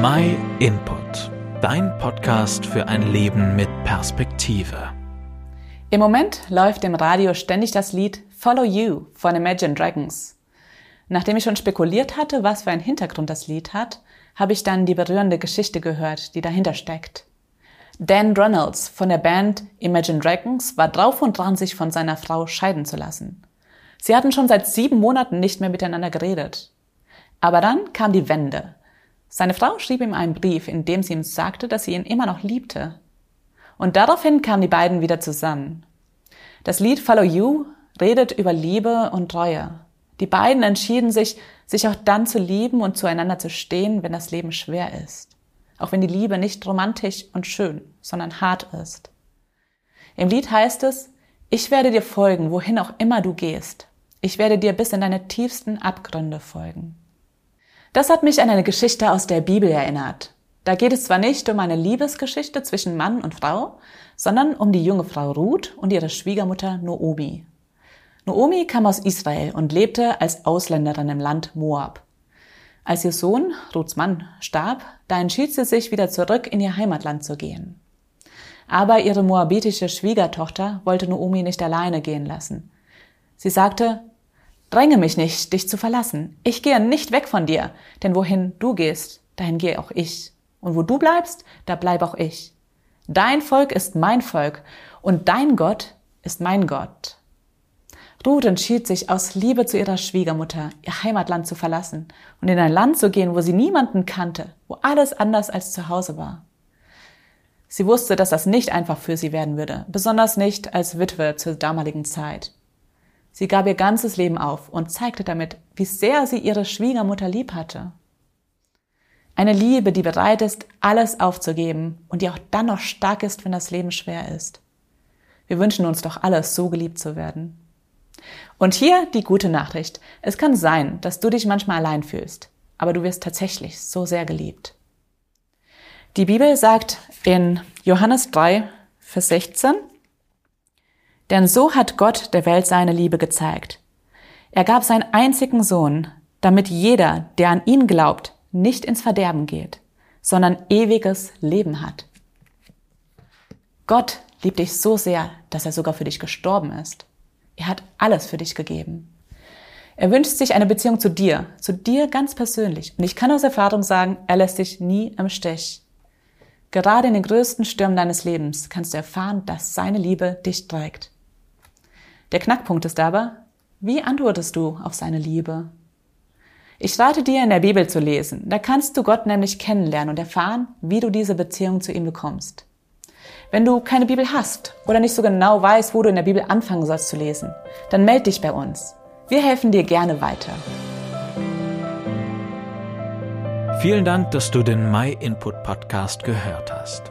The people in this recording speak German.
My Input, dein Podcast für ein Leben mit Perspektive. Im Moment läuft im Radio ständig das Lied Follow You von Imagine Dragons. Nachdem ich schon spekuliert hatte, was für einen Hintergrund das Lied hat, habe ich dann die berührende Geschichte gehört, die dahinter steckt. Dan Reynolds von der Band Imagine Dragons war drauf und dran, sich von seiner Frau scheiden zu lassen. Sie hatten schon seit sieben Monaten nicht mehr miteinander geredet. Aber dann kam die Wende. Seine Frau schrieb ihm einen Brief, in dem sie ihm sagte, dass sie ihn immer noch liebte. Und daraufhin kamen die beiden wieder zusammen. Das Lied Follow You redet über Liebe und Treue. Die beiden entschieden sich, sich auch dann zu lieben und zueinander zu stehen, wenn das Leben schwer ist. Auch wenn die Liebe nicht romantisch und schön, sondern hart ist. Im Lied heißt es, ich werde dir folgen, wohin auch immer du gehst. Ich werde dir bis in deine tiefsten Abgründe folgen. Das hat mich an eine Geschichte aus der Bibel erinnert. Da geht es zwar nicht um eine Liebesgeschichte zwischen Mann und Frau, sondern um die junge Frau Ruth und ihre Schwiegermutter Noomi. Noomi kam aus Israel und lebte als Ausländerin im Land Moab. Als ihr Sohn, Ruths Mann, starb, da entschied sie sich, wieder zurück in ihr Heimatland zu gehen. Aber ihre moabitische Schwiegertochter wollte Noomi nicht alleine gehen lassen. Sie sagte, Dränge mich nicht, dich zu verlassen. Ich gehe nicht weg von dir, denn wohin du gehst, dahin gehe auch ich. Und wo du bleibst, da bleib auch ich. Dein Volk ist mein Volk und dein Gott ist mein Gott. Ruth entschied sich aus Liebe zu ihrer Schwiegermutter, ihr Heimatland zu verlassen und in ein Land zu gehen, wo sie niemanden kannte, wo alles anders als zu Hause war. Sie wusste, dass das nicht einfach für sie werden würde, besonders nicht als Witwe zur damaligen Zeit. Sie gab ihr ganzes Leben auf und zeigte damit, wie sehr sie ihre Schwiegermutter lieb hatte. Eine Liebe, die bereit ist, alles aufzugeben und die auch dann noch stark ist, wenn das Leben schwer ist. Wir wünschen uns doch alles, so geliebt zu werden. Und hier die gute Nachricht. Es kann sein, dass du dich manchmal allein fühlst, aber du wirst tatsächlich so sehr geliebt. Die Bibel sagt in Johannes 3, Vers 16, denn so hat Gott der Welt seine Liebe gezeigt. Er gab seinen einzigen Sohn, damit jeder, der an ihn glaubt, nicht ins Verderben geht, sondern ewiges Leben hat. Gott liebt dich so sehr, dass er sogar für dich gestorben ist. Er hat alles für dich gegeben. Er wünscht sich eine Beziehung zu dir, zu dir ganz persönlich. Und ich kann aus Erfahrung sagen, er lässt dich nie im Stich. Gerade in den größten Stürmen deines Lebens kannst du erfahren, dass seine Liebe dich trägt. Der Knackpunkt ist aber, wie antwortest du auf seine Liebe? Ich rate dir, in der Bibel zu lesen. Da kannst du Gott nämlich kennenlernen und erfahren, wie du diese Beziehung zu ihm bekommst. Wenn du keine Bibel hast oder nicht so genau weißt, wo du in der Bibel anfangen sollst zu lesen, dann melde dich bei uns. Wir helfen dir gerne weiter. Vielen Dank, dass du den My Input Podcast gehört hast.